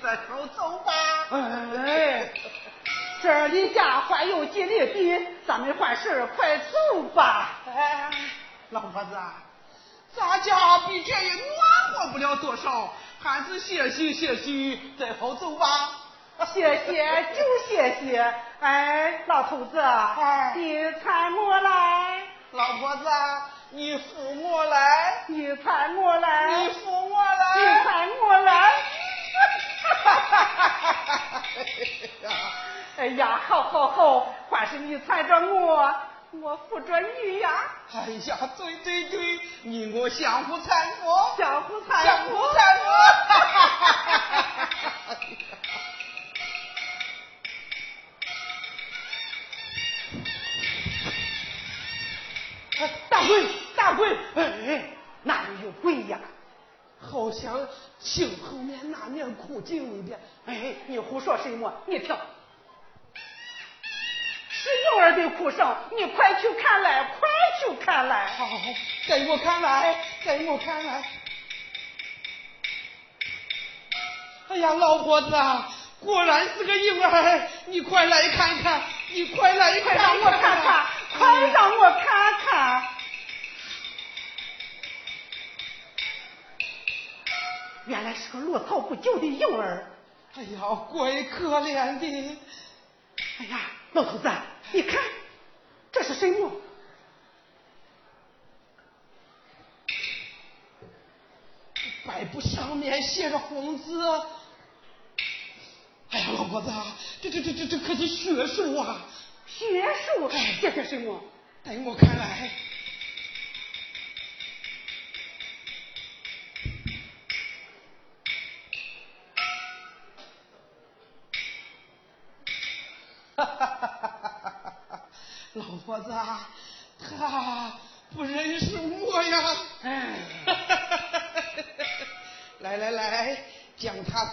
息，再后走吧。哎，这离家还有几里地，咱们换事快走吧。哎，老婆子，咱家比这也暖和不了多少，还是歇息歇息，再好走吧。谢谢就谢谢。哎，老头子，哎，你搀我来。老婆子。你扶我来，你搀我来，你扶我来，你搀我来。哎呀，好好好，还是你搀着我，我扶着你呀。哎呀，对对对，你我相互搀扶，相互搀扶，相互搀扶。大鬼，大鬼！哎，哪里有鬼呀？好像清后面那面哭镜里边。哎，你胡说什么？你听，是婴儿的哭声，你快去看来，快去看来！好，给我看来，给我看来。哎呀，老婆子啊，果然是个婴儿，你快来看看，你快来快让我看看，快让我看看。原来是个落草不久的婴儿，哎呀，怪可怜的！哎呀，老头子，你看这是什么？白布上面写着红字。哎呀，老婆子，这这这这这可是血书啊！血书？写些什么？在我看来。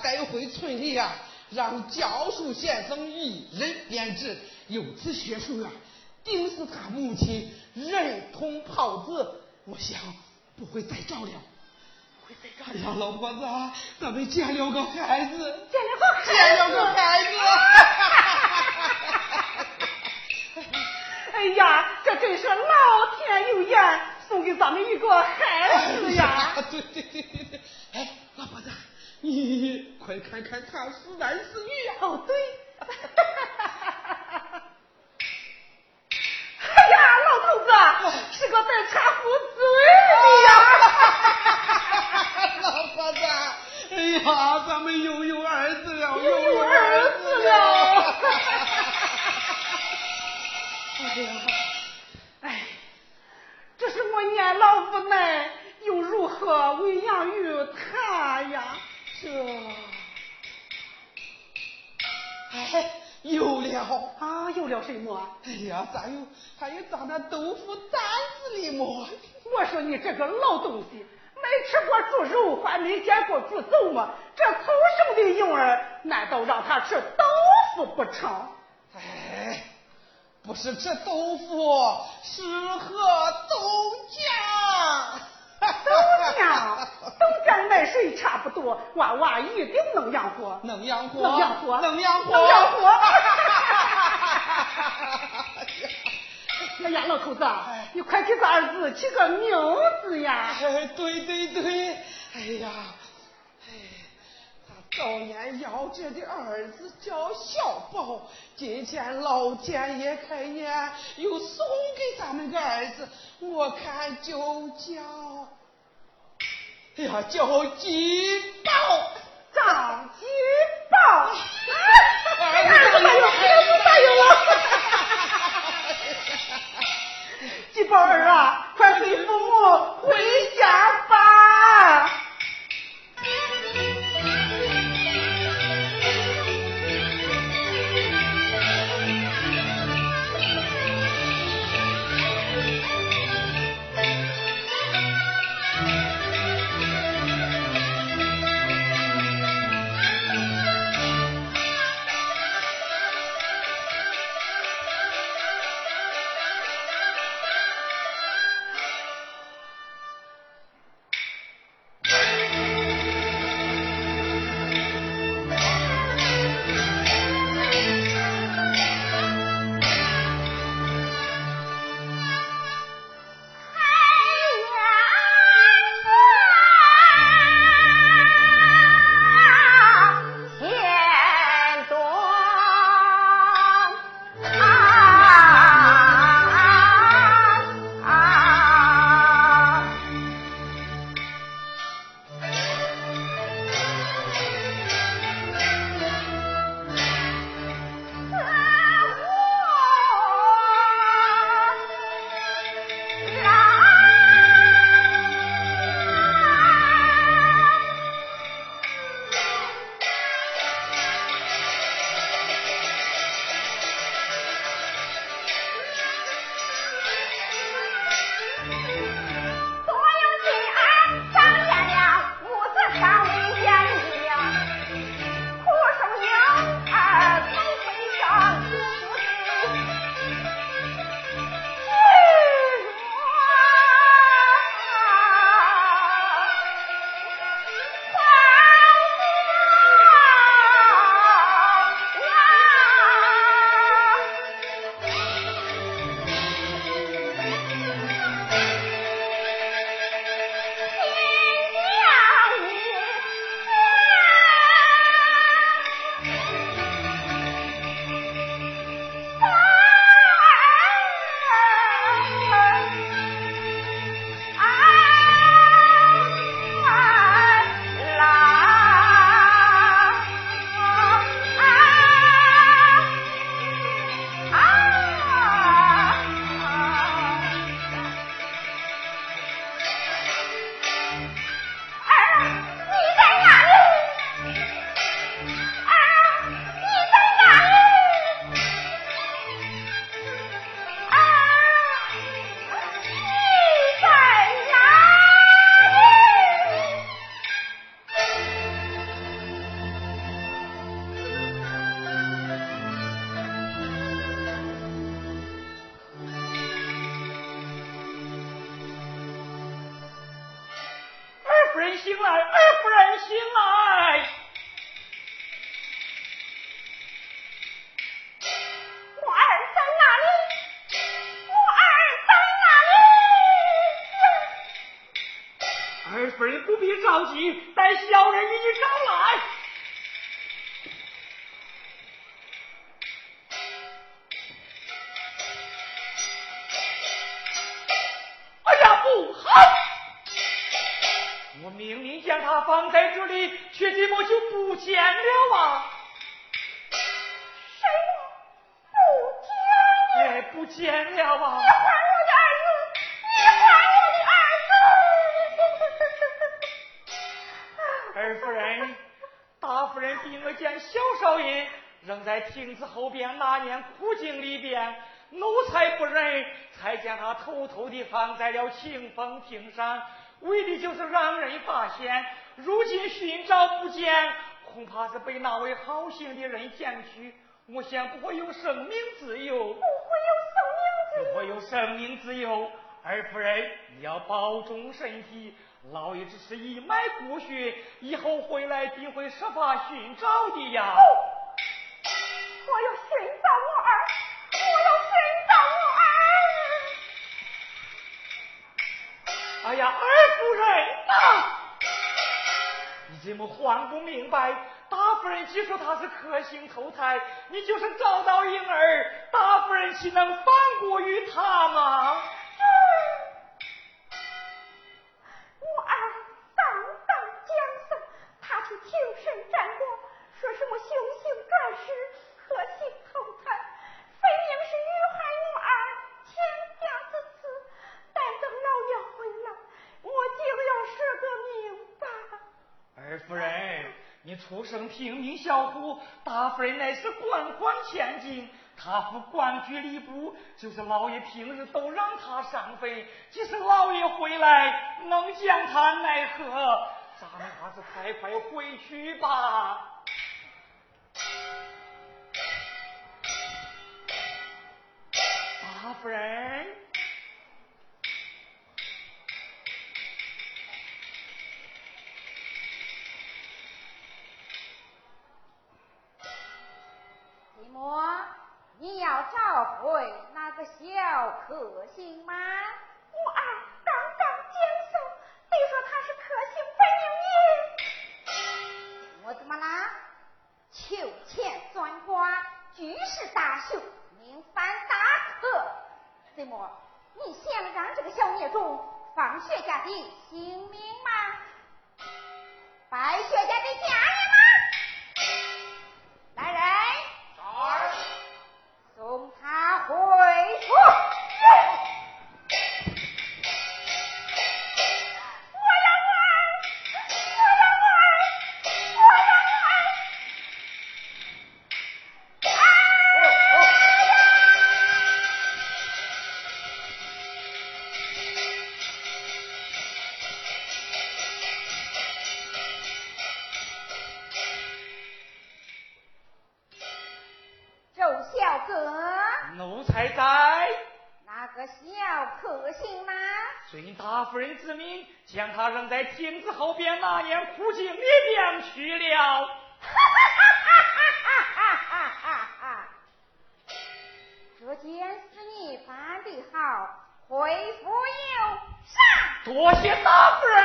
带回村里啊，让教书先生一人编制。有此学书啊，定是他母亲人同炮子，我想不会再找了。不会再找。哎呀，老婆子，咱们见了个孩子，见了个孩子，捡了个孩子。哎呀，这真是老天有眼，送给咱们一个孩子呀！对对对对对，哎，老婆子，你快看看他是男是女呀？哦，对。哎呀，老头子，是个在茶壶嘴的呀！老婆子，哎呀，咱们又有儿子了，又有儿子了。哎呀，哎，这是我年老无奈，又如何喂养育他呀？这，哎，有了啊，有了什么？哎呀，咋有？还有咱那豆腐担子里么？我说你这个老东西，没吃过猪肉，还没见过猪走吗？这口生的婴儿，难道让他吃豆腐不成？哎。不是吃豆腐，是喝豆浆。豆浆，豆浆卖水差不多，娃娃一定能养活，能养活，能养活，能养活，能养活。哎呀，老头子，你快给咱儿子起个名字呀！哎，对对对，哎呀哎。早年夭折的儿子叫小宝，今天老天爷开眼，又送给咱们个儿子，我看就叫，哎呀，叫金宝，张金宝，儿子答应，儿子答应了，金宝儿啊，快随父母回家吧。镜子后边那年枯井里边，奴才不忍，才将他偷偷的放在了清风亭上，为的就是让人发现。如今寻找不见，恐怕是被那位好心的人捡去。我想不会有生命自由，不会有生命自由，不会有生命自由。二夫人，你要保重身体。老爷只是一脉骨血，以后回来定会设法寻找的呀。我二夫人呐，你怎么还不明白？大夫人既说他是克星投胎，你就是找到婴儿，大夫人岂能放过于他吗？我儿刚当将相，他去请神占卜，说什么凶星转世，克星投胎，分明是遇害我儿，欠下之词。待等老爷回来，我定要说个明白。二夫人。你出身平大夫人乃是官宦千金，她服官居礼部，就是老爷平日都让她上坟。即使老爷回来，能将她奈何？咱们还是快快回去吧。大夫人。找回那个小克星吗？我儿刚刚接受，你说他是克星分明也。我怎么啦？求钱算卦，居士大秀，命犯大克。怎么？你想让这个小孽种放薛家的性命吗？败薛家的家夫人之命，将他扔在亭子后边那年枯井里边去了。哈哈哈哈哈哈哈这件事你办得好，回府有赏。多谢大夫人。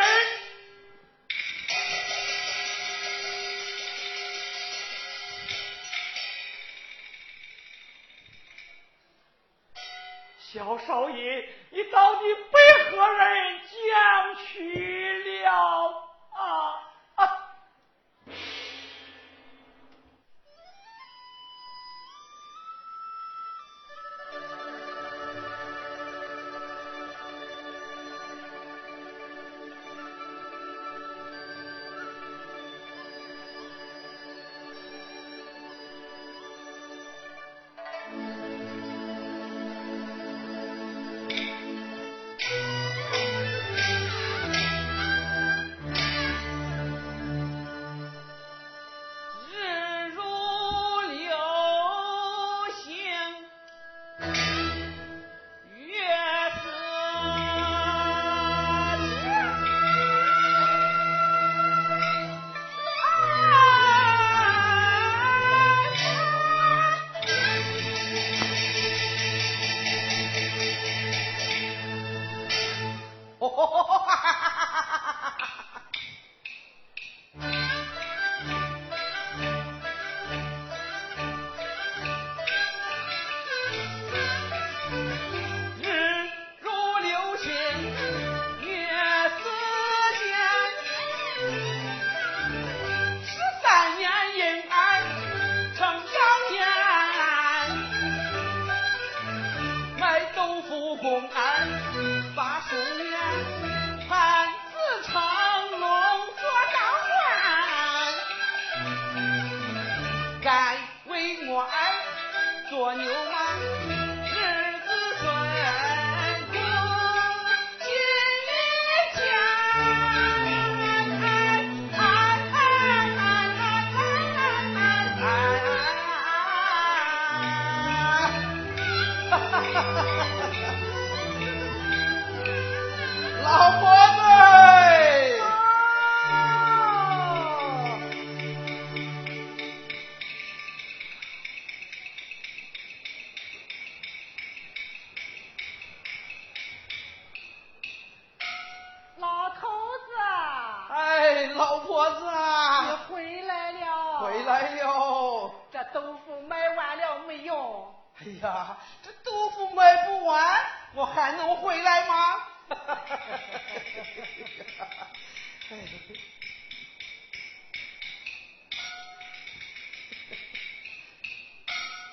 小少爷，你到底被何人将去？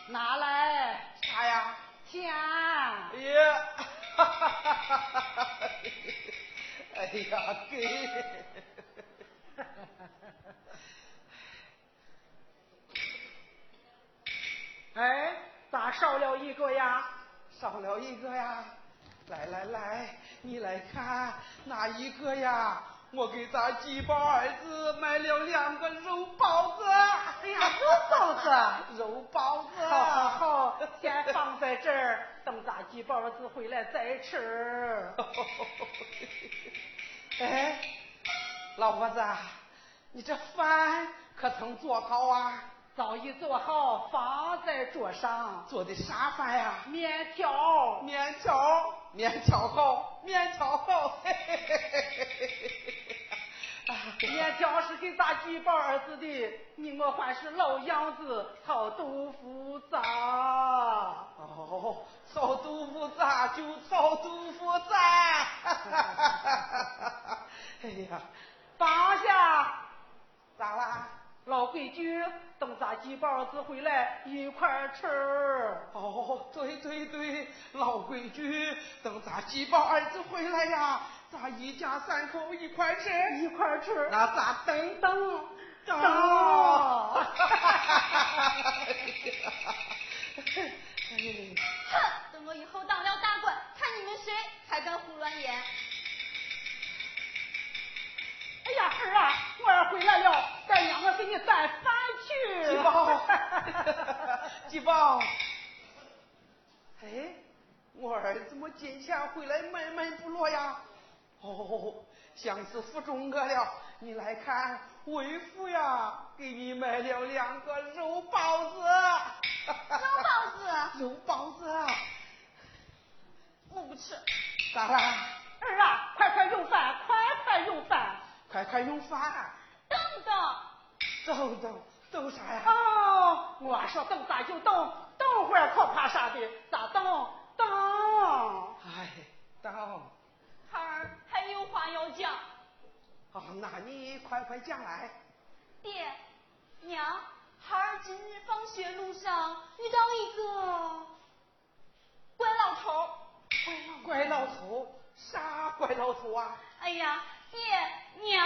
拿来。啥呀？钱。耶！哎呀，给！哎，咋少了一个呀？少了一个呀！来来来，你来看哪一个呀？我给咱鸡宝儿子买了两个肉包子。哎呀，肉包子，肉包子。好好好，先放在这儿，等咱鸡宝儿子回来再吃。哎，老婆子，你这饭可曾做好啊？早已做好，放在桌上。做的啥饭呀？面条。面条，面条好，面条好。嘿嘿嘿嘿嘿嘿。面条是给咱鸡宝儿子的，你我还是老样子，炒豆腐渣。哦，炒豆腐渣就炒豆腐渣。哈哈哈哈哈哈哎呀，放下，咋啦？老规矩，等咱鸡宝儿子回来一块吃。哦，对对对，老规矩，等咱鸡宝儿子回来呀。咱一家三口一块吃，一块吃，那咱等等等。哼，等我以后当了大官，看你们谁还敢胡乱言。哎呀，儿啊，我儿回来了，咱娘我给你带饭去。鸡宝，鸡宝，哎，我儿怎么今天回来闷闷不乐呀？哦，想是福中哥了。你来看，为父呀，给你买了两个肉包子。肉包子。肉包子。我不吃。咋啦？儿啊，快快用饭，快快用饭，快快用饭。等等。等等等啥呀？哦，我说等啥就等，等会儿可怕啥的？咋等？等。哎，等。孩儿还有话要讲。哦，那你快快讲来。爹娘，孩儿今日放学路上遇到一个怪老头。怪老头？啥怪老头啊？哎呀，爹娘，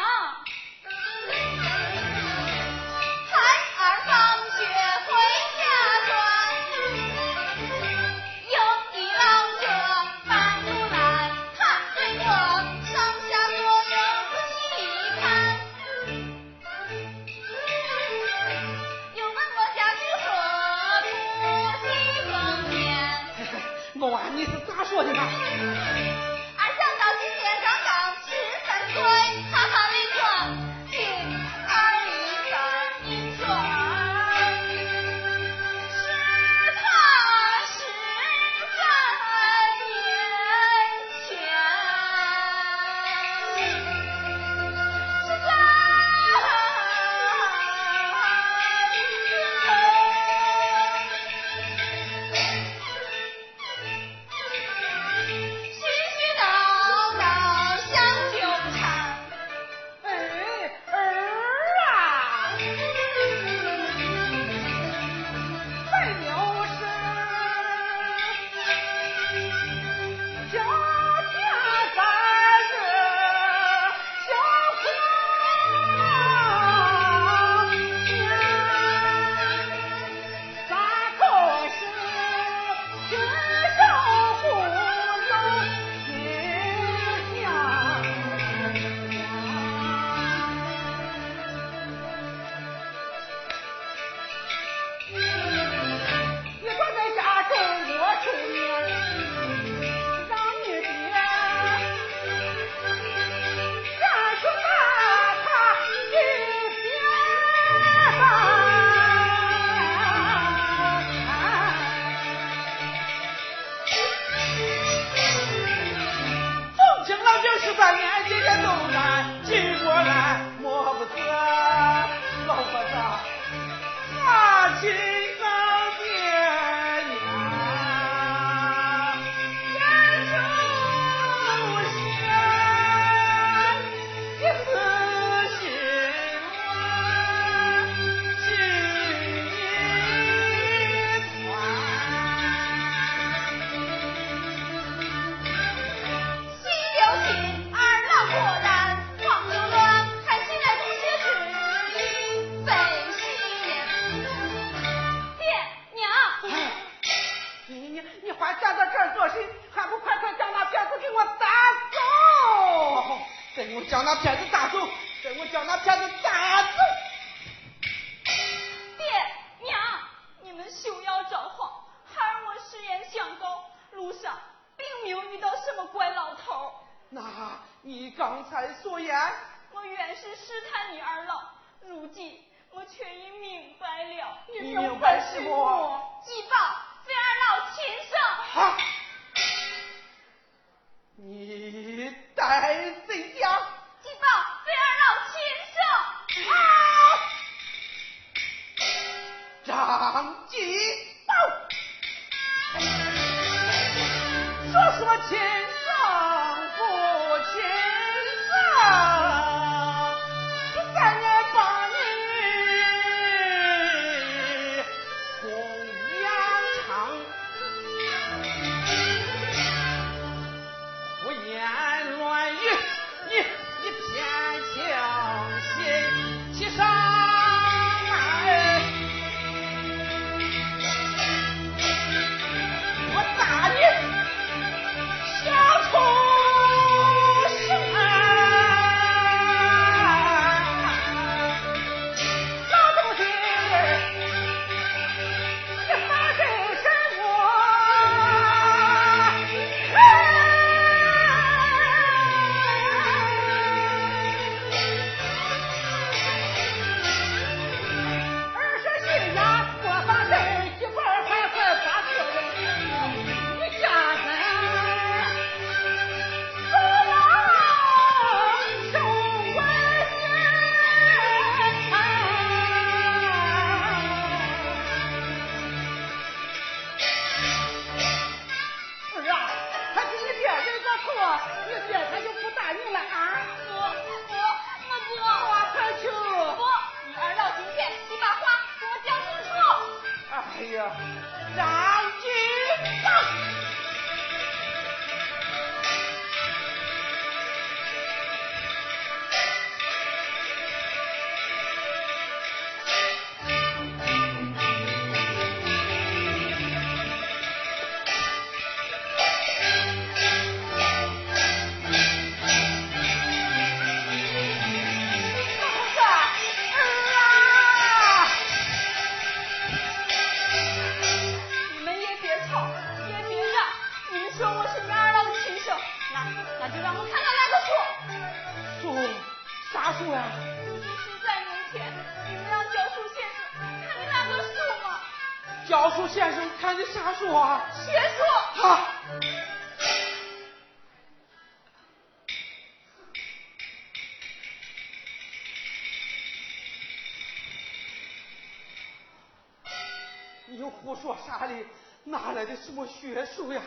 胡说啥哩？哪来的什么学术呀？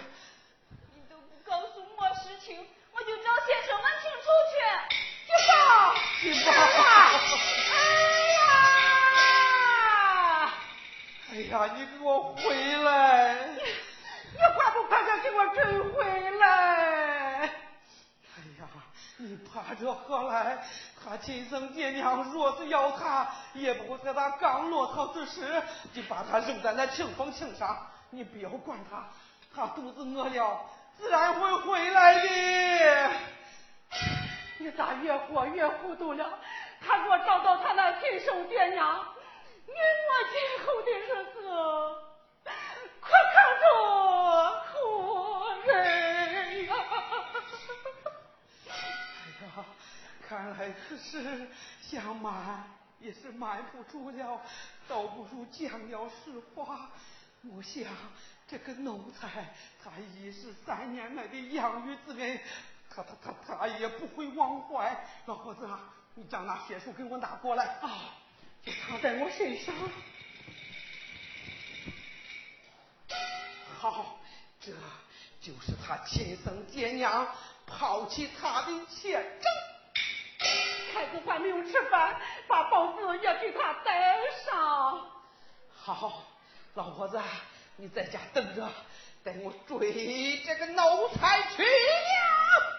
正在那清风庆上。你不要管他，他肚子饿了，自然会回来的。你咋越活越糊涂了？他若找到他那亲生爹娘，你我今后的日子可看着苦人呀！哎呀，看来此事想瞒也是瞒不住了，倒不如讲了实话。我想这个奴才，他已是三年来的养育之恩，他他他他也不会忘怀。老伙子啊，你将那血书给我拿过来啊，就藏在我身上。好，这就是他亲生爹娘抛弃他的前证。孩子还没有吃饭，把包子也给他带上。好，老婆子，你在家等着，等我追这个奴才去了。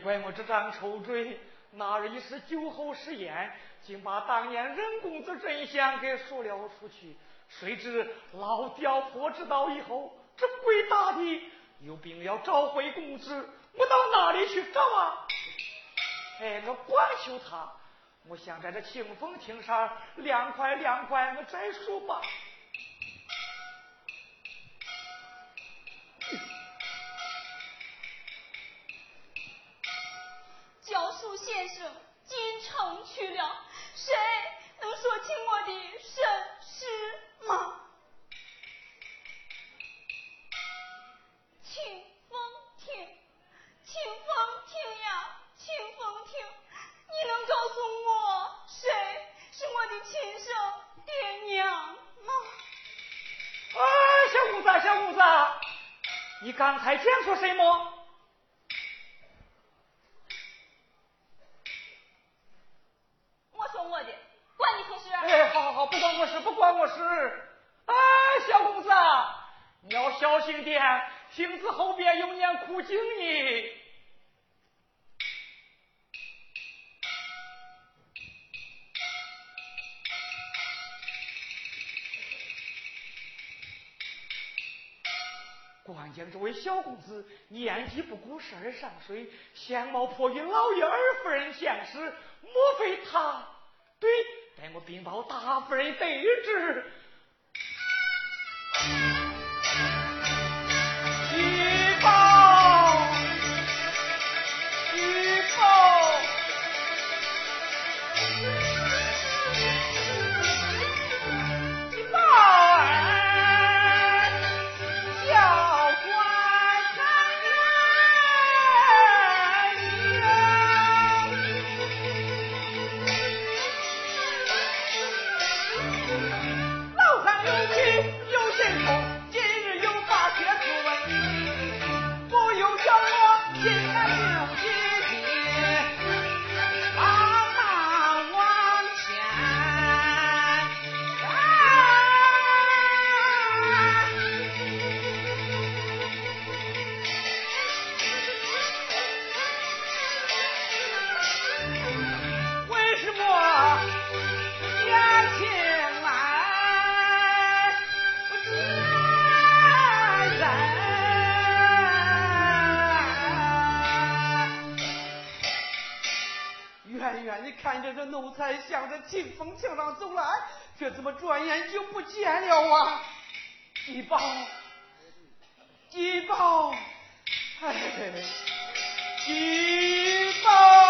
怪我这张臭嘴，那日一时酒后失言，竟把当年任公子真相给说了出去。谁知老刁婆知道以后，这鬼大的有病要找回公子，我到哪里去找啊？哎，我光求他，我想在这清风亭上凉快凉快，我再说吧。教书先生进城去了，谁能说清我的身世吗？清风亭，清风亭呀，清风亭，你能告诉我谁是我的亲生爹娘吗？啊，小公子，小公子，你刚才讲说什么？我说我的，关你何事？哎，好好好，不关我事，不关我事。哎，小公子，你要小心点，亭子后边有年苦经呢。关键这位小公子年纪不过十二三岁，相貌颇与老爷二夫人相似，莫非他？对，待我禀报大夫人得知。清风亭上走来，却怎么转眼就不见了啊？举报！举报！哎，举报！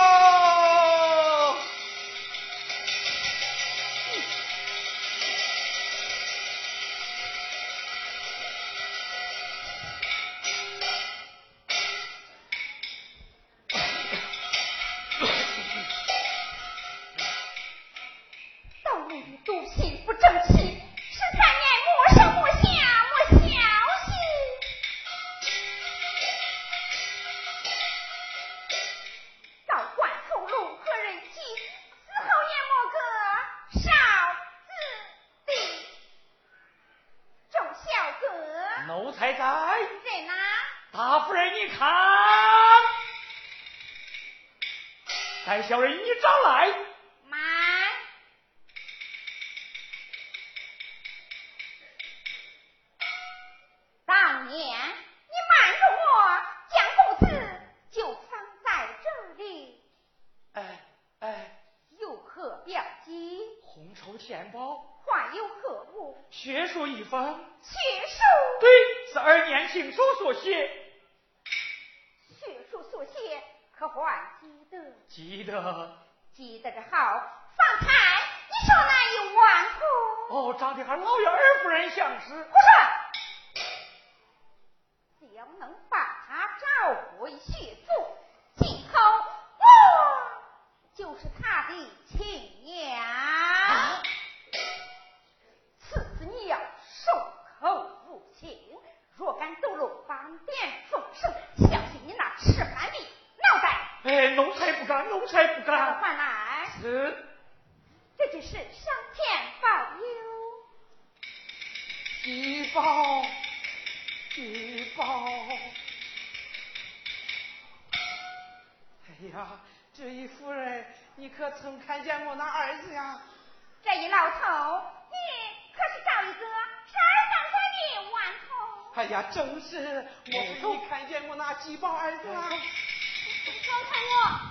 正是，我没看见我那鸡宝儿子啊。放开我！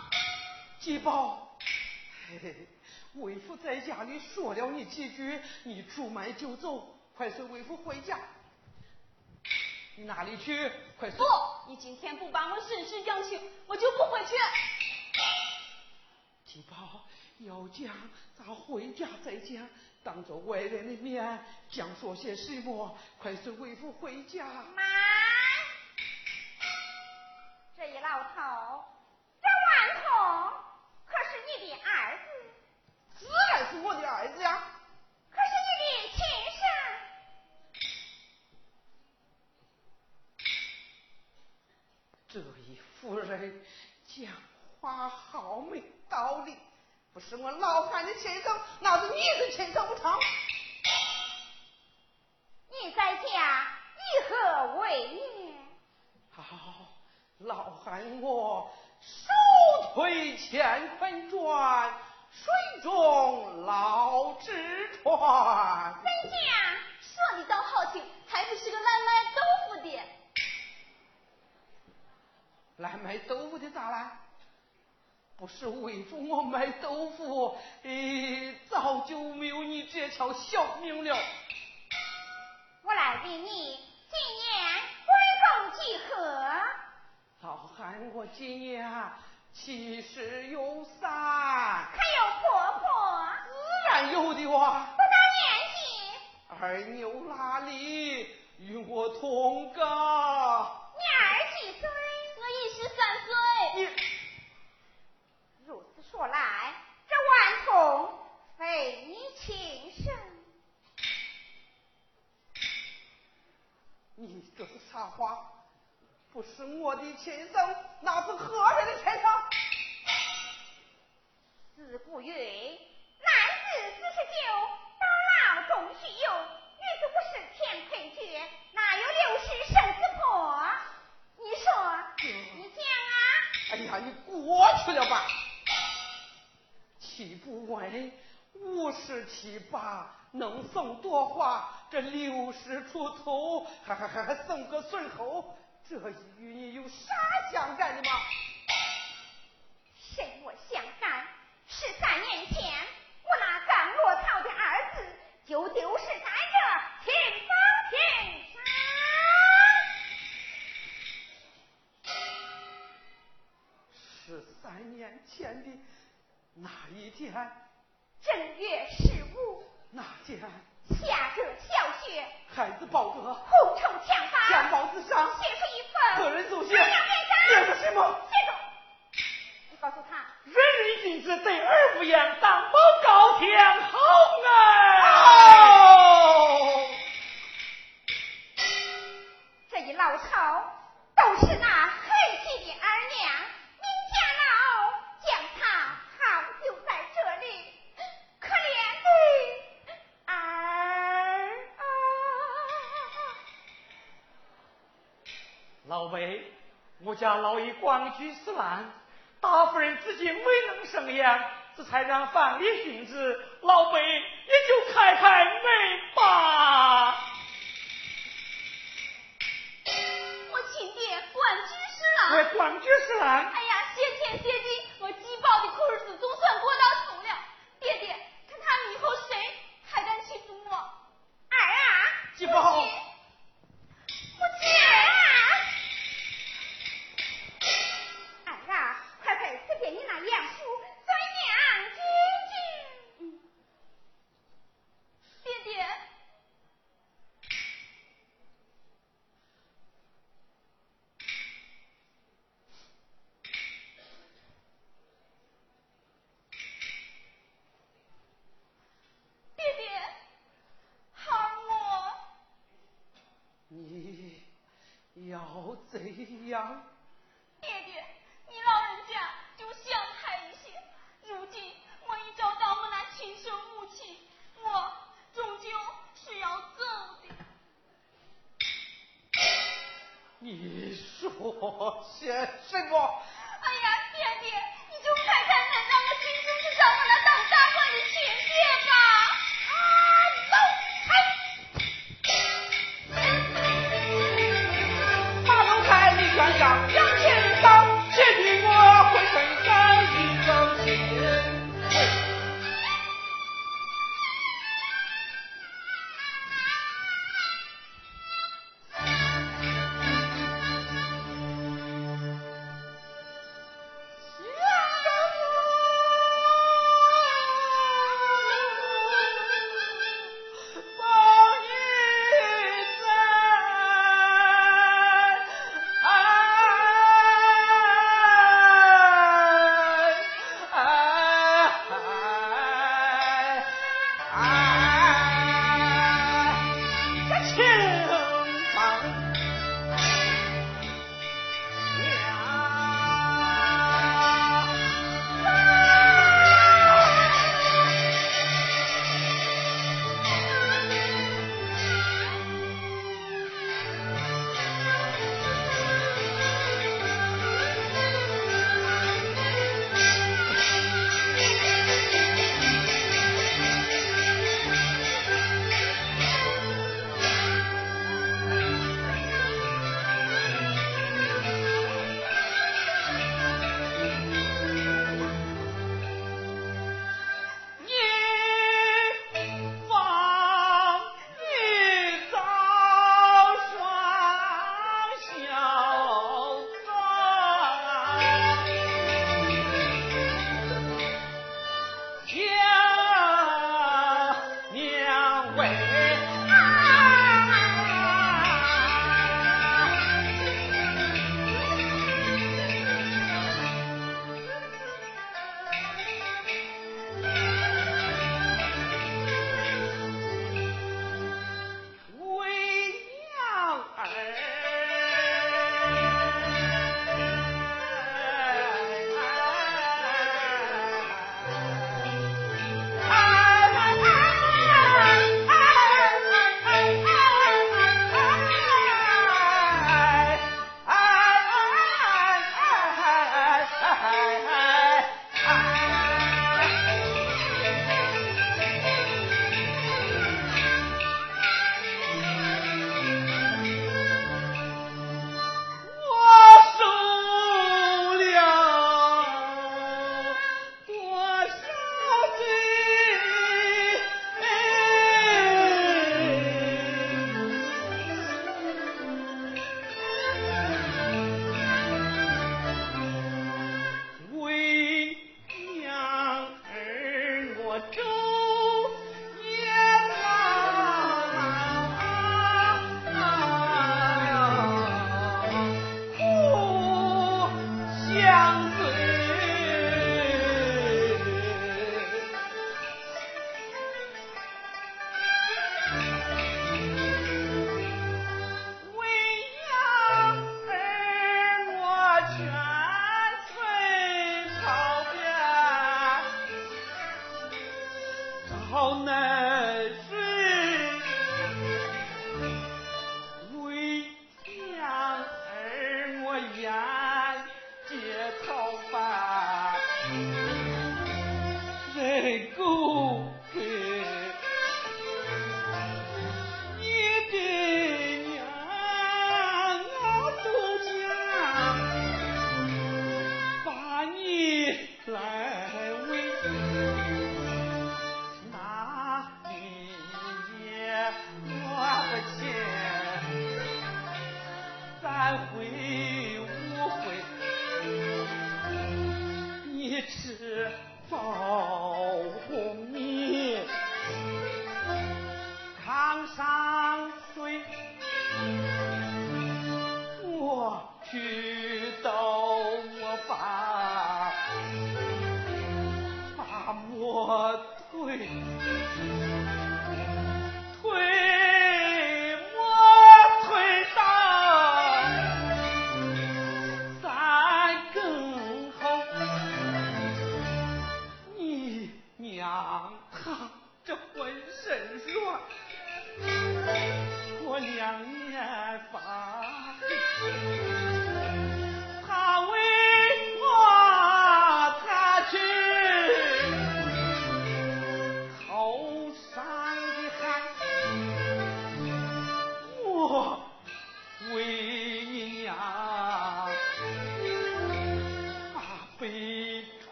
鸡宝，为父在家里说了你几句，你出门就走，快随为父回家。你哪里去？快不，你今天不把我伸伸阳气，我就不回去。鸡宝，要讲咱回家再讲，当着外人的面讲说些什么？快随为父回家。妈，这一老头，这顽童可是你的儿子？自然是我的儿子呀。可是你的亲生这一夫人讲话好没道理，不是我老汉的亲生，那是你的亲生不成？你在家以何为业？好，老汉我手推乾坤转，水中捞纸船。人家？说的倒好听，还不是个来卖豆腐的。来卖豆腐的咋了？不是为父我卖豆腐，哎，早就没有你这条小命了。我来问你，今年归公几何？老汉我今年七十有三。还有婆婆？自然有的哇。多大年纪？二牛哪里与我同高？你儿几岁？我一十三岁，如此说来，这顽童非你亲生。你这是啥话？不是我的亲生，那是何人的亲生？自古云：男子四十九，到老终须有；女子五十天配绝，哪有六十生子婆？你说，你讲啊！哎呀，你过去了吧！七不问，五十七八，能送多花？这六十出头，还还还还送个孙后，这与你有啥相干的吗？什么相干？十三年前，我那刚落草的儿子就丢失在这。十三年前的那一天，正月十五，那天下着小雪，孩子抱着红绸枪法，襁褓之上写出一份个人奏写个什么？写着，你告诉他，人人君子对儿不言，当报高天好啊！这一老头都是那我家老爷光居死难，大夫人至今未能生养，这才让范蠡寻子，老辈也就开开门吧。我亲爹官居死难，我官居死难。哎呀，谢天谢地，我饥饱的苦日子总算过到头了。爹爹，看他们以后谁还敢欺负我？儿啊，季宝。怎样爹爹你老人家就想开一些如今我已找到我那亲生母亲我终究是要走的。你说些什么？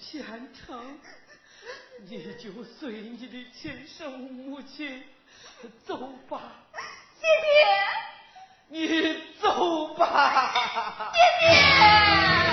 前程，你就随你的亲生母亲走吧。爹爹，你走吧。爹爹。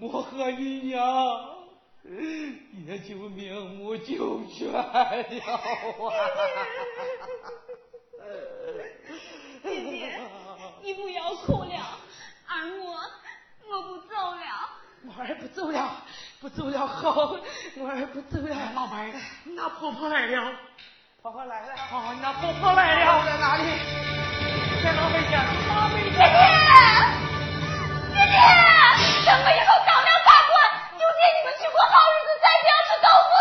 我和你娘。也就名目就全了啊！姐姐，你不要哭了，儿我我不走了。我儿不走了，不走了，好，我儿不走了。老妹儿，那婆婆来了，婆婆来了。哦，那婆婆来了，在哪里？在老妹家，老妹家。姐姐，陪。你们去过好日子，再不要吃豆腐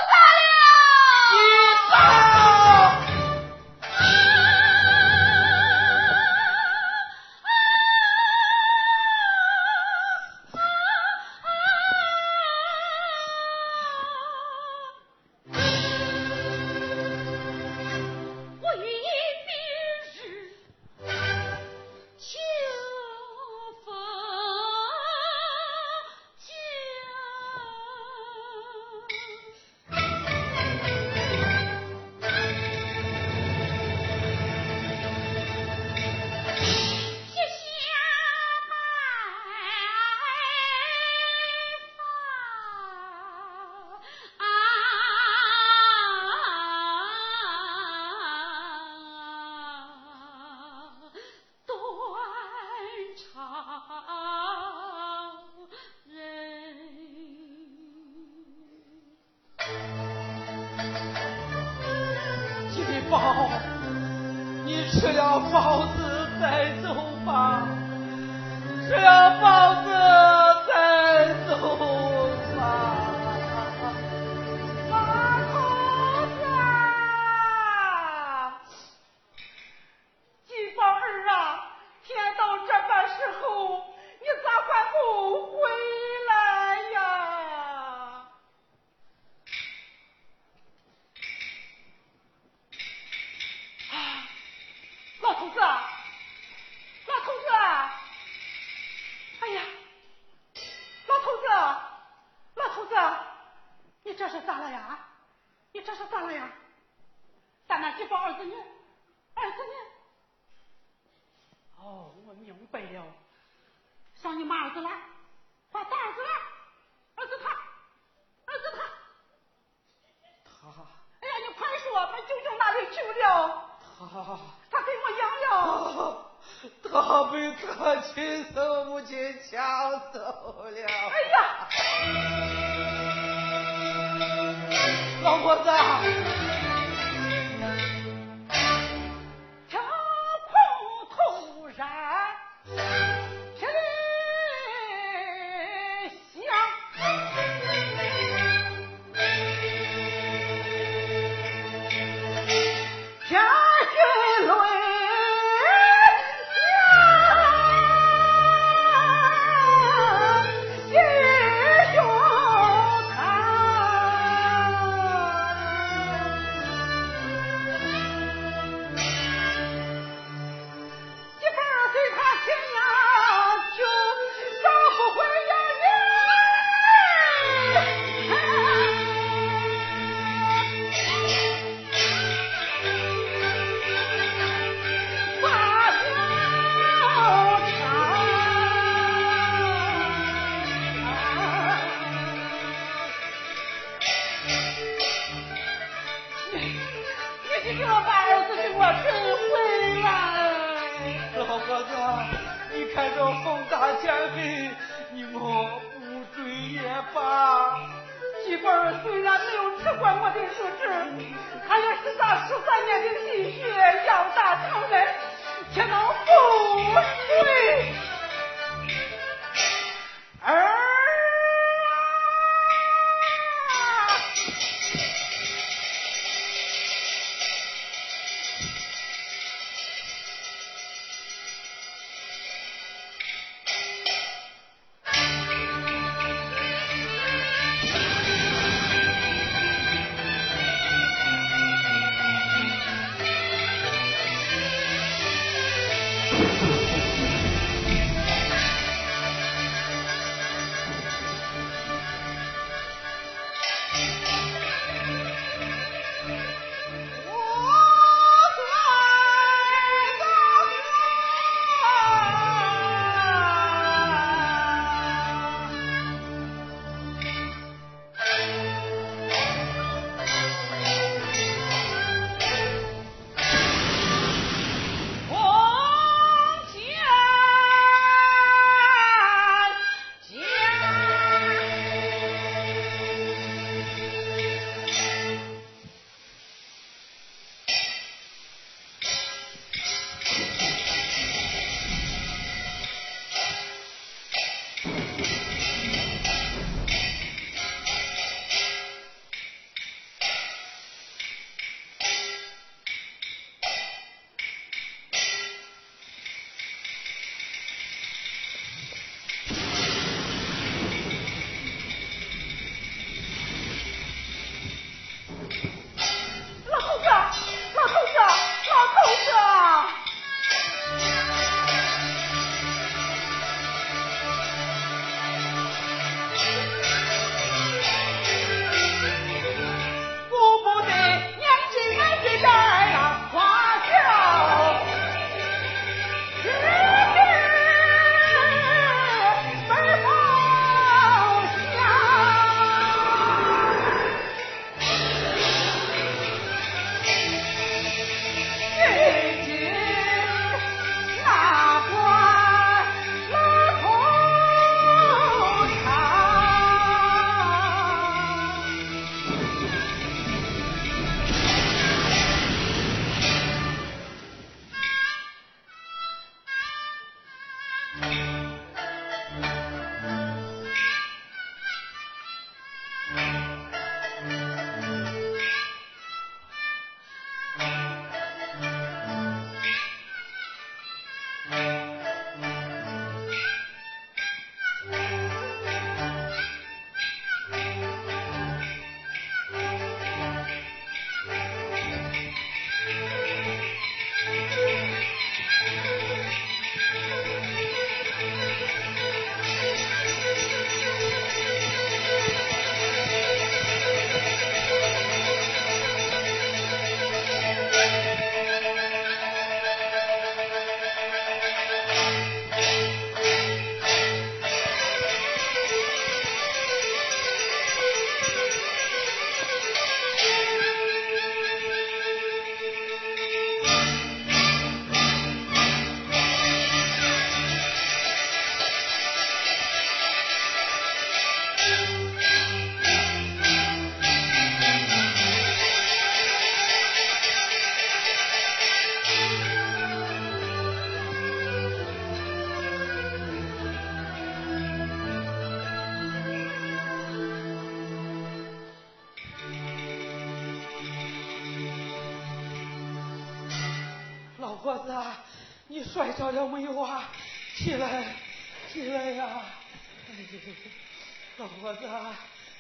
老伙子，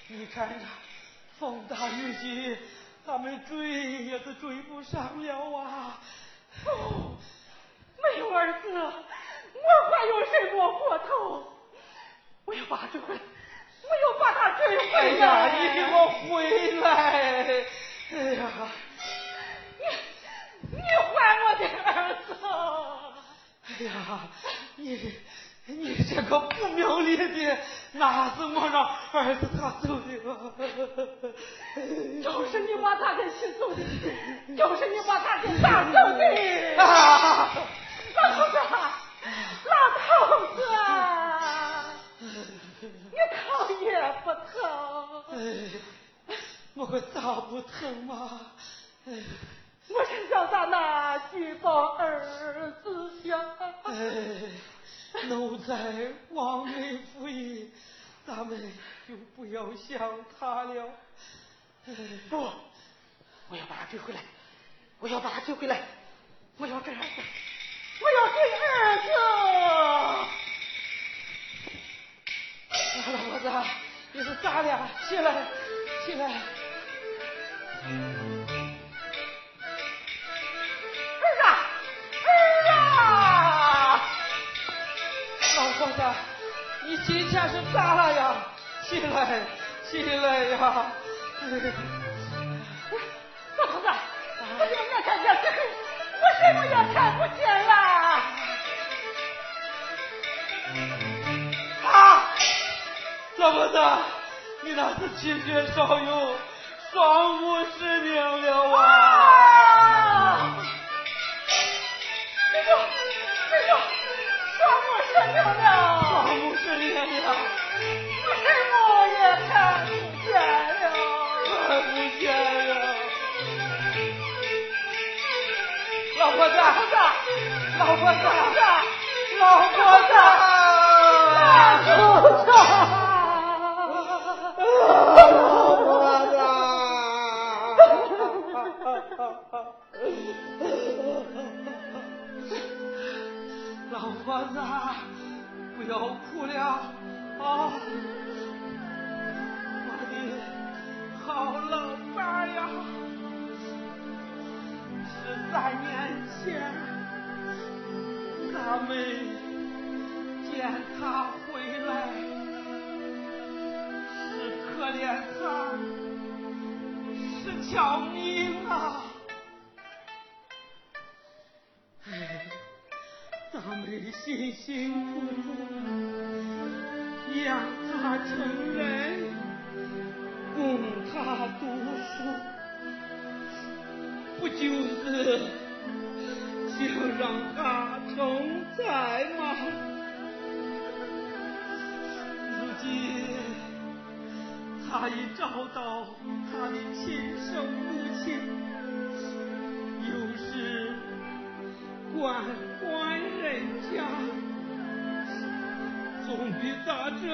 你看着，风大雨急，咱们追也是追不上了啊！哦，没有儿子，我还有什么活头？我要把追，我要把他追回来！哎呀，你给我回来！哎呀，你，你还我的儿子！哎呀，你你这个不明理的，哪是我让儿子他走的？就是你把他给气走的，就是你把他给打走的。老头子，老头子，你疼也不疼？我会咋不疼吗？我是叫他那举报儿子呀。奴才望梅府矣，咱们就不要想他了。不，我要把他追回来，我要把他追回来，我要追儿子，我要追儿子。老婆子，你是咋了？起来，起来。老你今天是咋了呀？起来，起来呀！老头子，我今天看见黑，我什么也看不见了。啊！老婆子，你那是气血少有，双目失明了啊！哎呦，哎呦，双目失明了，老婆子，不要哭了啊！我的好老伴呀，十三年前咱们见他回来，是可怜他，是条命啊！咱们辛辛苦苦养他成人，供他读书，不就是想让他成才吗？如今他已找到他的亲生母亲，又是官官人家，总比咱这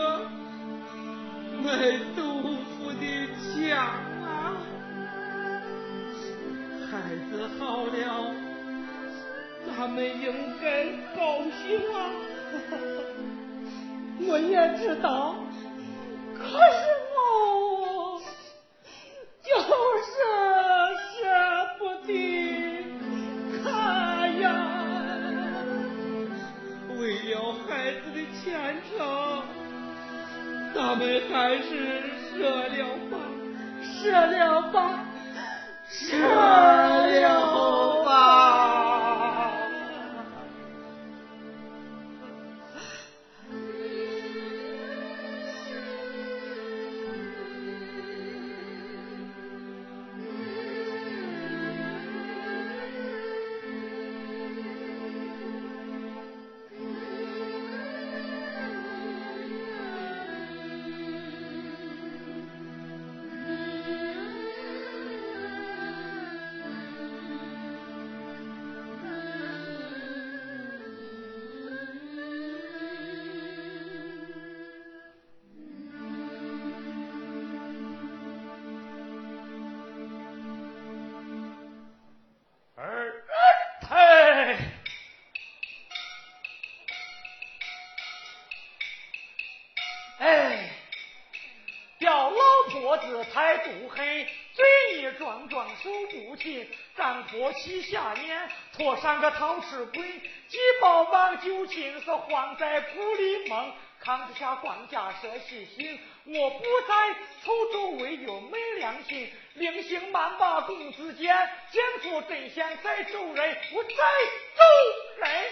卖豆腐的强啊！孩子好了，咱们应该高兴啊！我也知道，可是我就是咱们还是舍了吧，舍了吧，舍丈夫起下年，拖上个讨吃鬼，几包王酒尽是荒在铺里蒙。扛不下光架设细心，我不在丑州为有没良心，零星慢把公子监，奸夫真贤在周人，我在周人。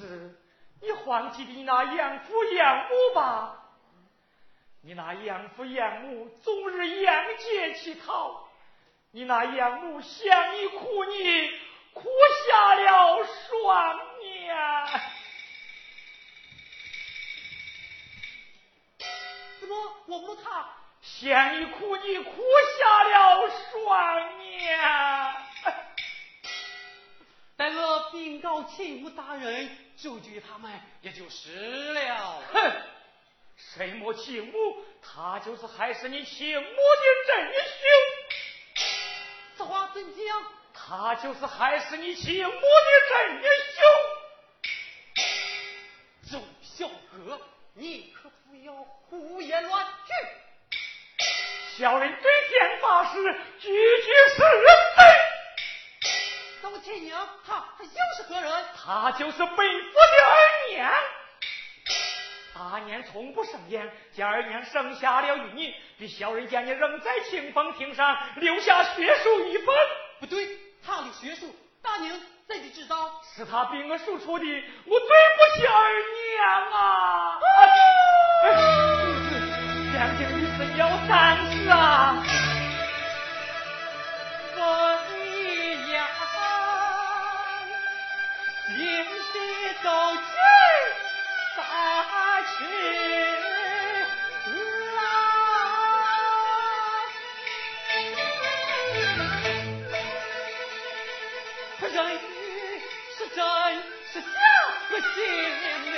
是，你忘记你那养父养母吧？你那养父养母终日养劫乞讨，你那养母想你哭你哭瞎了双眼。怎么我母他想你哭你哭瞎了双眼？待我禀告秦母大人，救救他们也就是了。哼！谁莫亲母？他就是害死你亲母的真凶。这话怎讲？他就是害死你亲母的真凶。周小哥，你可不要胡言乱语。小人对天发誓，句句是真。那我亲娘，他他又是何人？他就是本府的二娘。大娘从不生言，见二娘生下了一女，比小人见你仍在清风亭上留下学术一封。不对，他的学术，大娘怎地知道？是他逼我输出的，我对不起二娘啊！将军你是要三思啊！真是真是假，我心里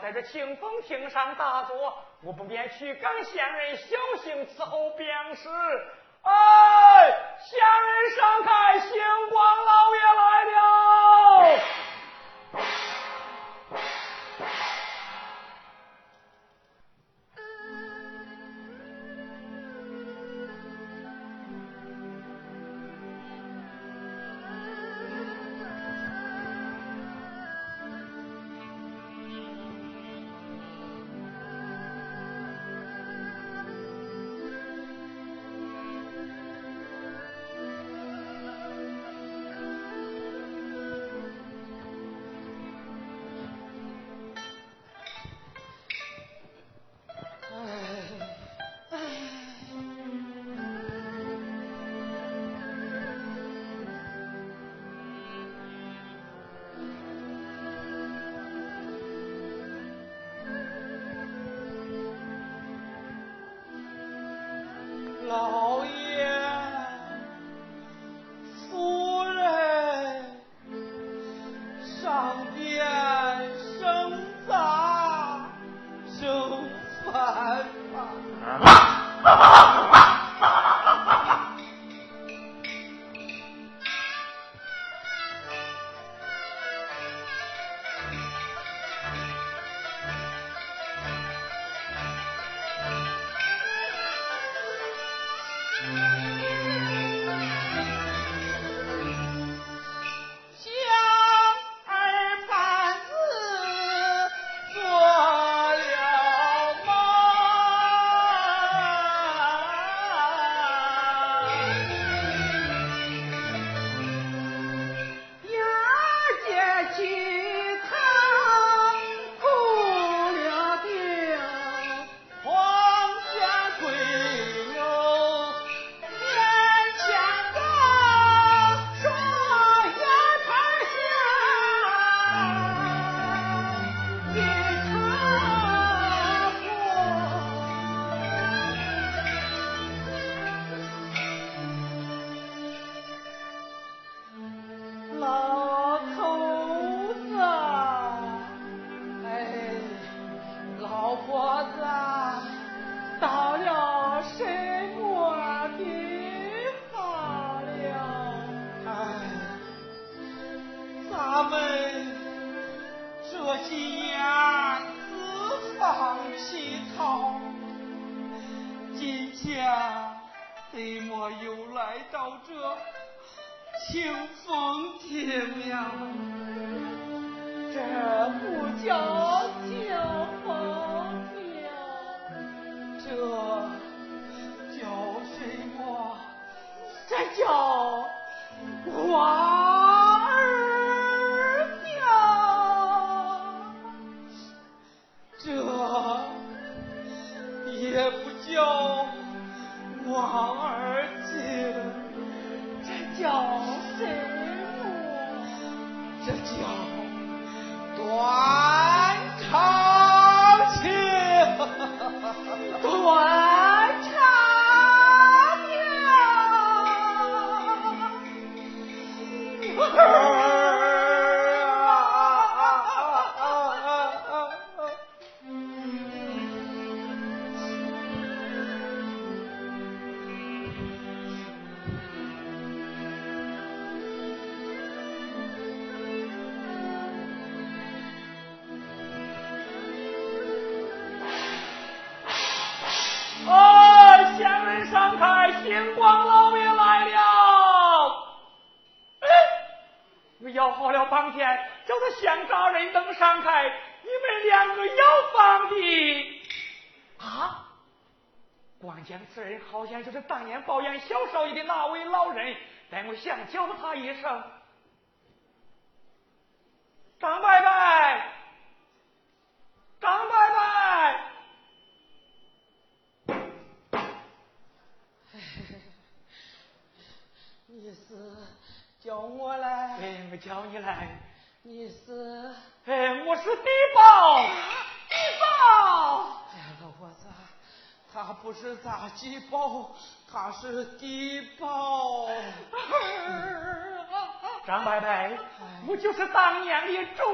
在这清风亭上打坐，我不免去跟仙人小心伺候便是。哎，仙人闪开，星光老爷来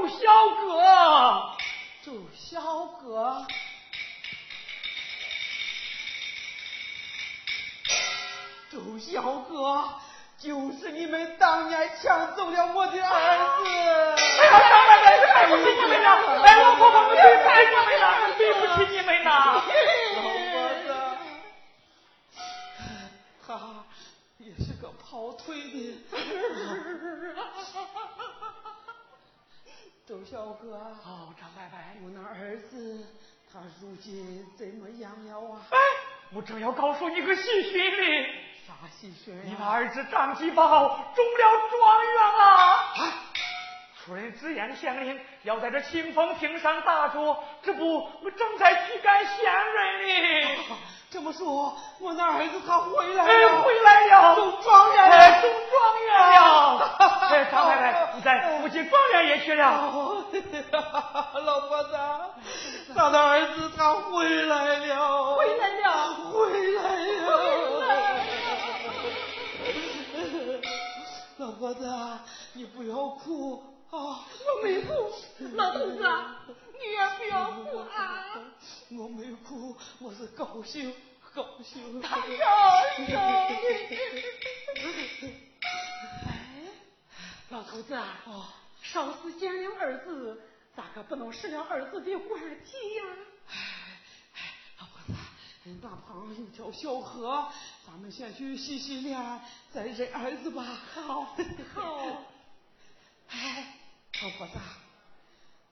周小哥。周小哥，周小哥，就是你们当年抢走了我的儿子。哎呀，张伯伯，对不起你们了，哎，老婆婆，对不起你们了，对不起你们了。老哥子他也是个跑腿的，周小哥。哦，张伯伯，我那儿子他如今怎么样了啊？哎，我正要告诉你个喜讯哩。啥喜讯？你那儿子张继宝中了状元了啊！出人之言县令要在这清风亭上打坐，这不，我正在去赶县人哩。这么说，我那儿子他回来了，哎回来了，中状元状元了！哎，张太太，你在父亲状元也去了。老婆子，他的儿子他回来了，回来了，回来了。老婆子，你不要哭啊！我没哭，老头子，你也不要哭啊！我没哭，我是高兴，高兴。哎高兴呀！哎，老头子啊，哦少时见了儿子，咋个不能失了儿子的欢喜呀？哎哎，老婆子，那旁有条小河，咱们先去洗洗脸，再认儿子吧。好，好。哎，老婆子，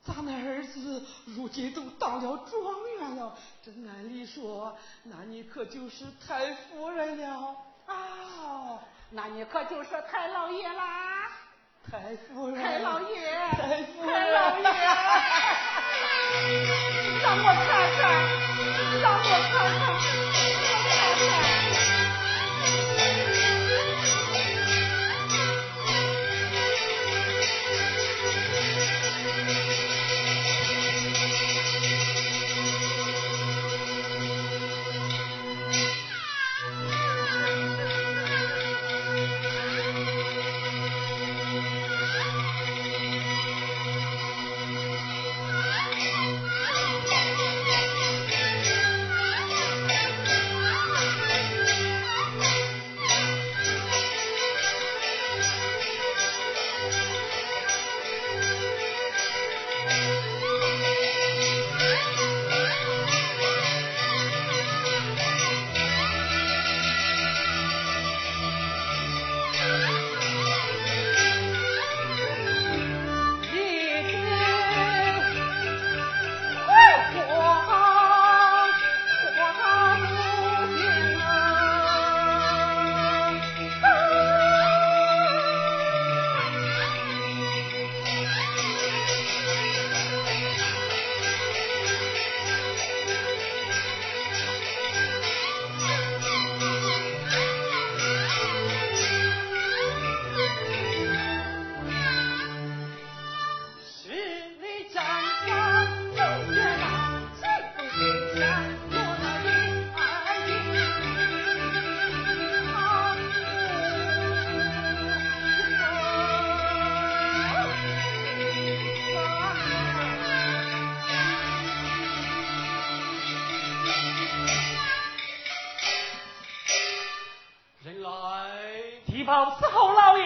咱那儿子如今都当了状元了，这按理说，那你可就是太夫人了。哦，那你可就是太老爷啦。太夫人，太老爷，太夫人，太老爷，让我看看，让我看看，老爷，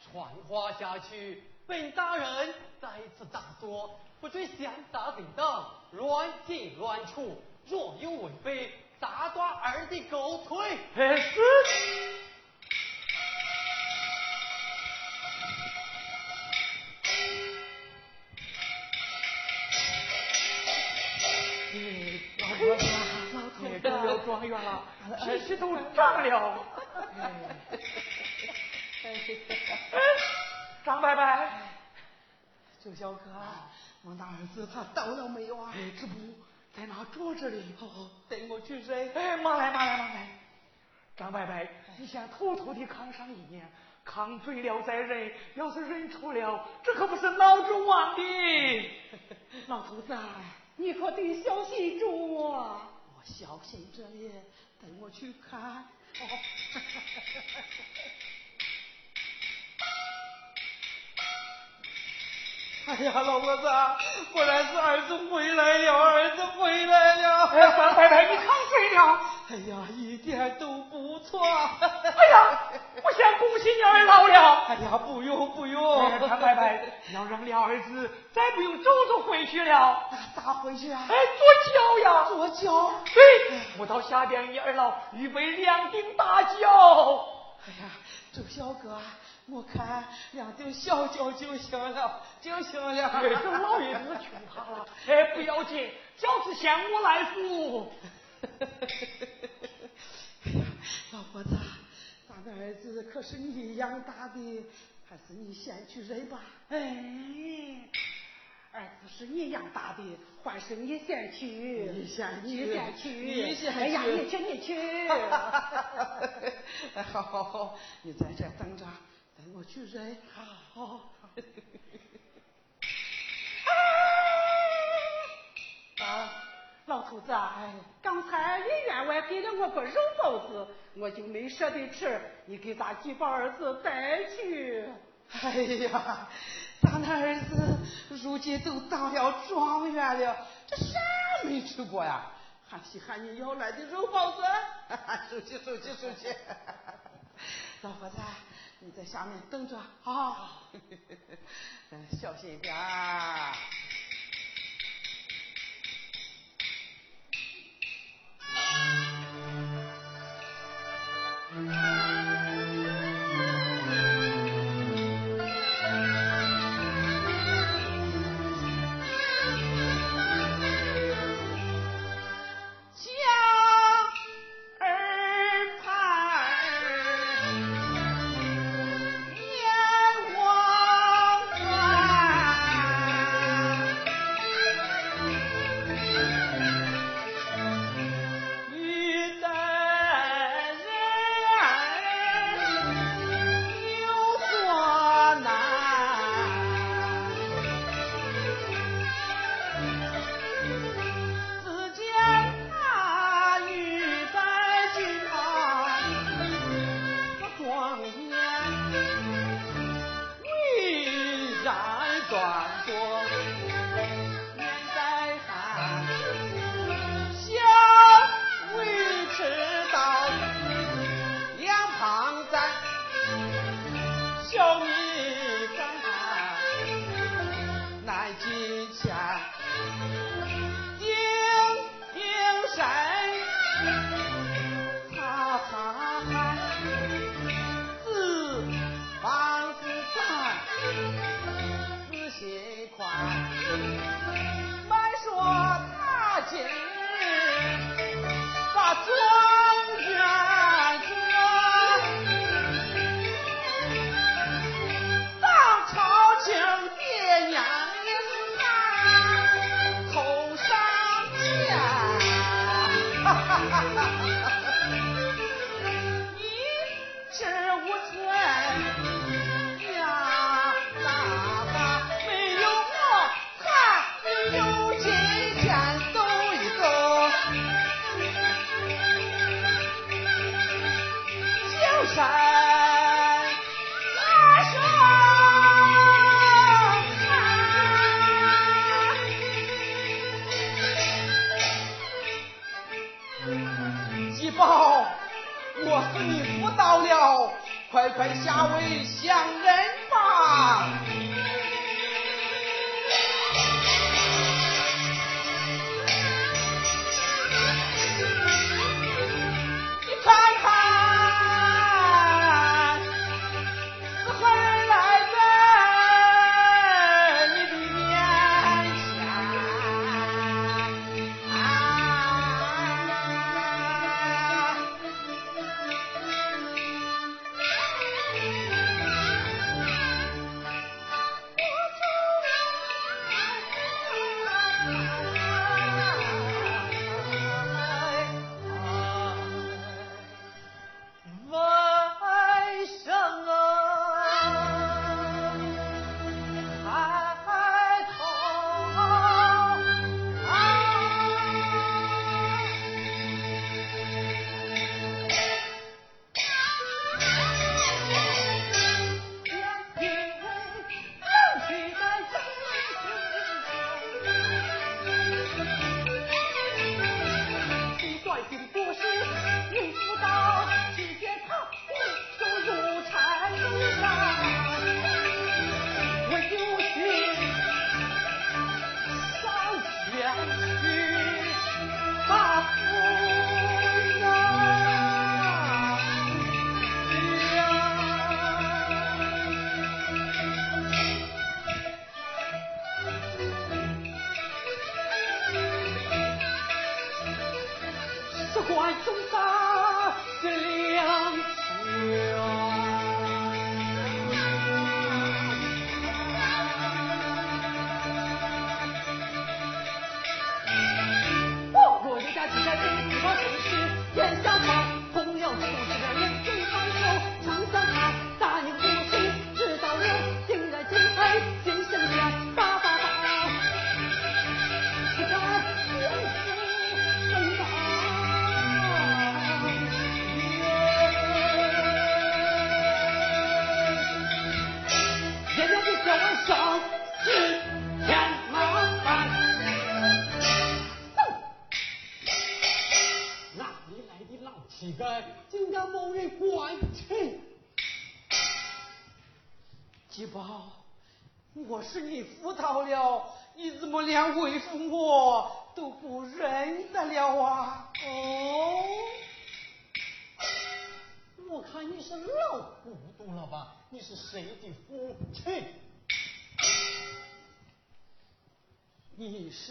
传话下去，本大人再次大说，不准想咋整的，乱进乱出。若有违背，砸断儿的狗腿。哎，是。老爷，老爷，中了状元了，脾气都涨了。他到了没有啊？这不在那桌子里。好，带我去认。哎，慢来，慢来，慢来。张伯伯，你先偷偷的扛上一年，扛醉了再认。要是认出了，这可不是闹着玩的。老头子，你可得小心着。我小心着哩，带我去看。哎呀，老婆子，果然是儿子回来了，儿子回来了。哎呀，张太太，你看谁了？哎呀，一点都不错。哎呀，我先恭喜你二老了。哎呀，不用不用。张太太，要让了儿子再不用走着回去了。咋回去啊？哎，坐轿呀。坐轿。对，我到下边，你二老预备两顶大轿。哎呀，周小哥。我看两顶小轿就行了，就行了。这老爷子去他了，哎，不要紧，轿子先我来扶。哎呀，老婆子，咱的儿子可是你养大的，还是你先去认吧。哎，儿子是你养大的，还是你先去？你先去，你先去，你先去。哎呀，你去，你去。好好好，你在这等着。我去睡。好。好好啊，老头子，哎，刚才李员外给了我个肉包子，我就没舍得吃，你给咱几宝儿子带去。哎呀，咱那儿子如今都当了状元了，这啥没吃过呀？还稀罕你要来的肉包子？收起，收起，收起。老婆子。你在下面等着好好好。小心一点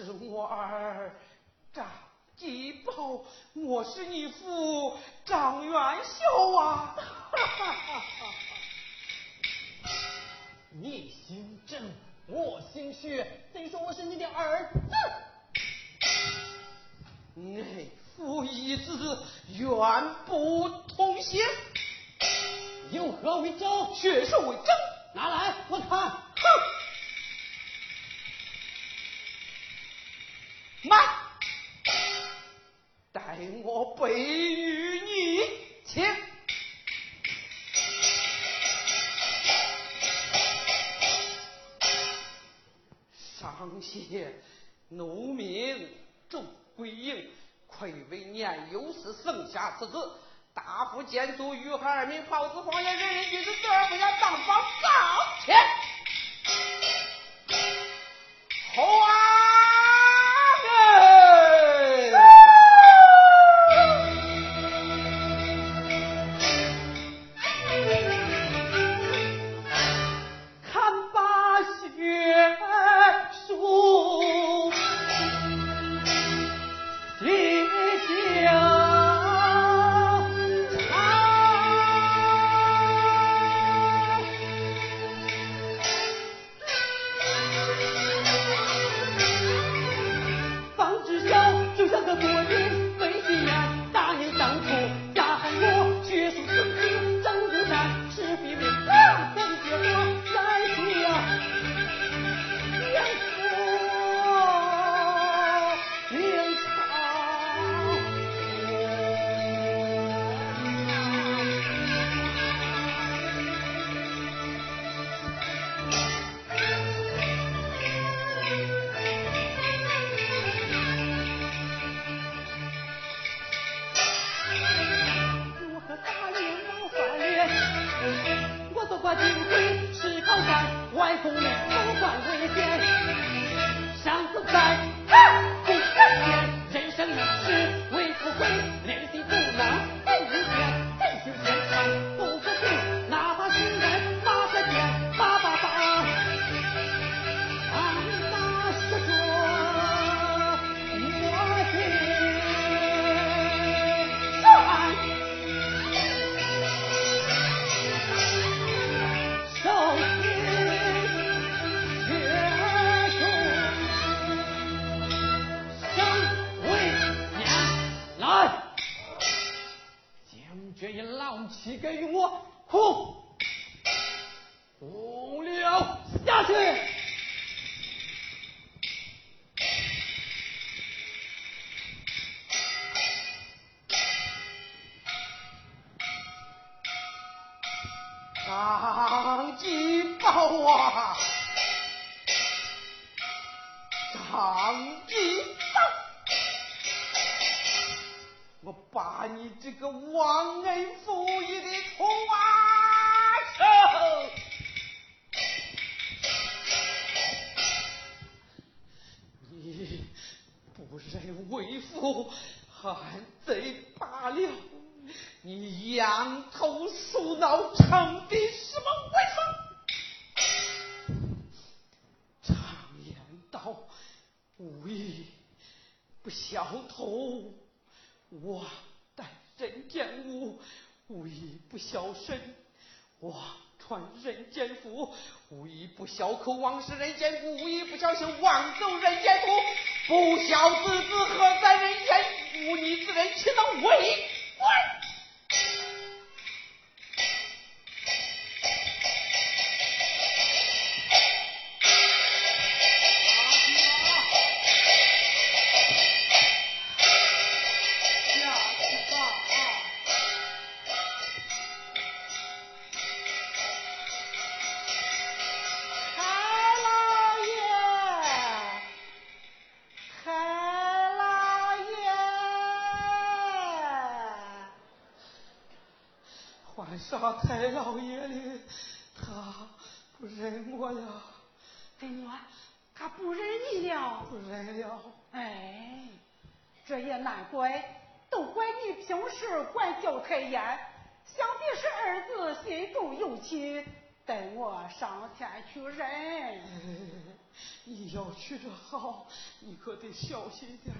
是我儿张吉宝，我是你父张元孝啊！你姓郑，我姓薛，等于说我是你的儿子。内父一子，远不同姓，有何为证？确实为证。拿来，我看。哼！慢，待我背与你，请。上写农民周归营，愧为年幼时生下此子，大夫见足遇害二名袍子荒野人人俱是，死而不下当方上前。好啊！给我，哭。不了，下去。不孝口，忘食人间苦；无意不小心，枉走人间途。不孝之子何在人间？忤逆之人岂能为要去的好，你可得小心点。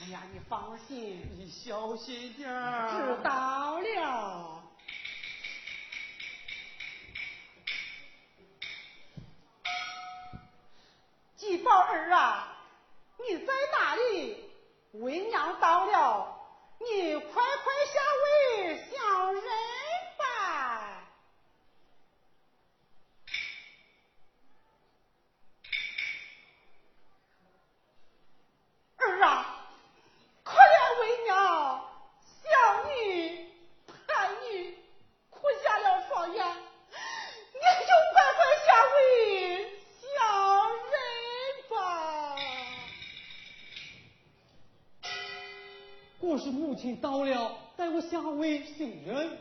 哎呀，你放心，你小心点。知道了。季宝儿啊，你在哪里？为娘到了，你快快下位，小人。微信人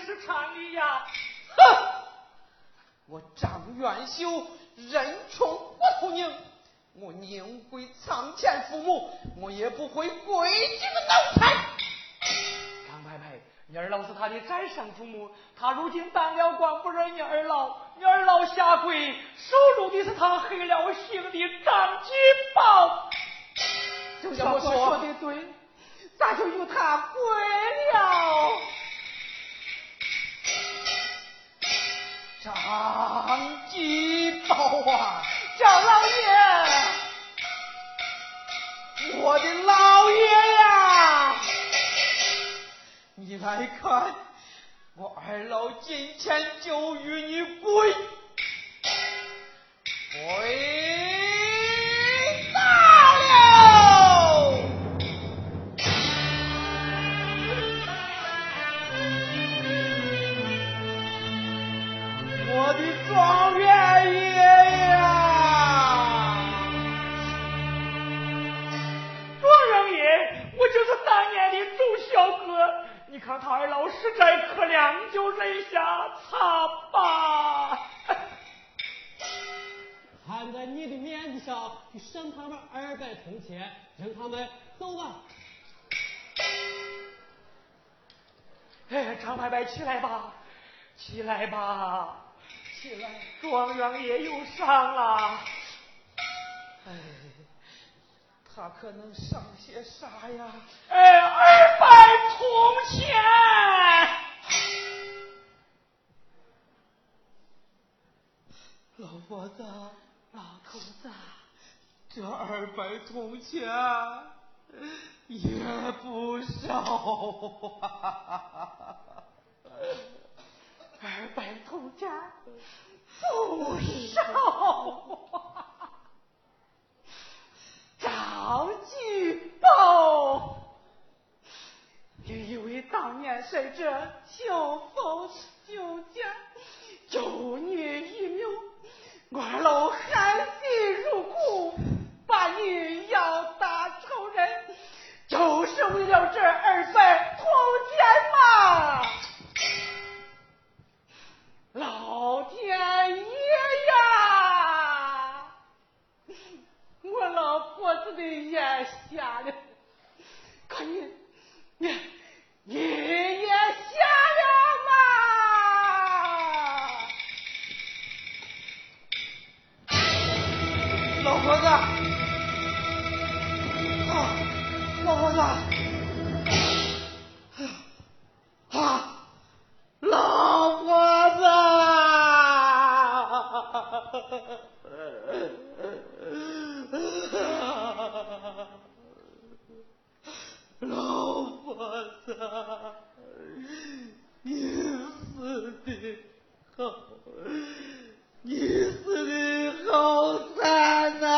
也是常理呀。哼！我张元秀人穷不图宁，我宁归苍天父母，我也不会跪这个奴才。张伯伯，你二老是他的再生父母，他如今当了官，不认你二老，你二老下跪，收入的是他黑了心的张金宝。周小哥说的对，咋就由他跪了。好啊，赵老爷，我的老爷呀！你来看，我二老今天就与你跪，跪哥，你看他二老实在可怜，你就忍下他吧。看在你的面子上，就赏他们二百铜钱，让他们走吧。哎，张伯伯，起来吧，起来吧，起来，状元爷有伤了。哎，他可能伤些啥呀？哎，二百铜钱。老婆子，老头子，这二百铜钱也不少啊！二百铜钱不少。张继宝，你以为当年谁这秋风酒家有你一命，我老含辛茹苦把你要打仇人，就是为了这二百铜钱吗？老天爷我子的也瞎了可你你你也瞎了吗老婆子啊老婆子啊老婆子。老婆子你死的好你死的好惨呐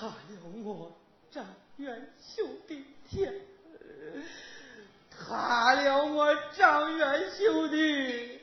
他有我张元秀的天，他有我张元秀的天。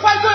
faltó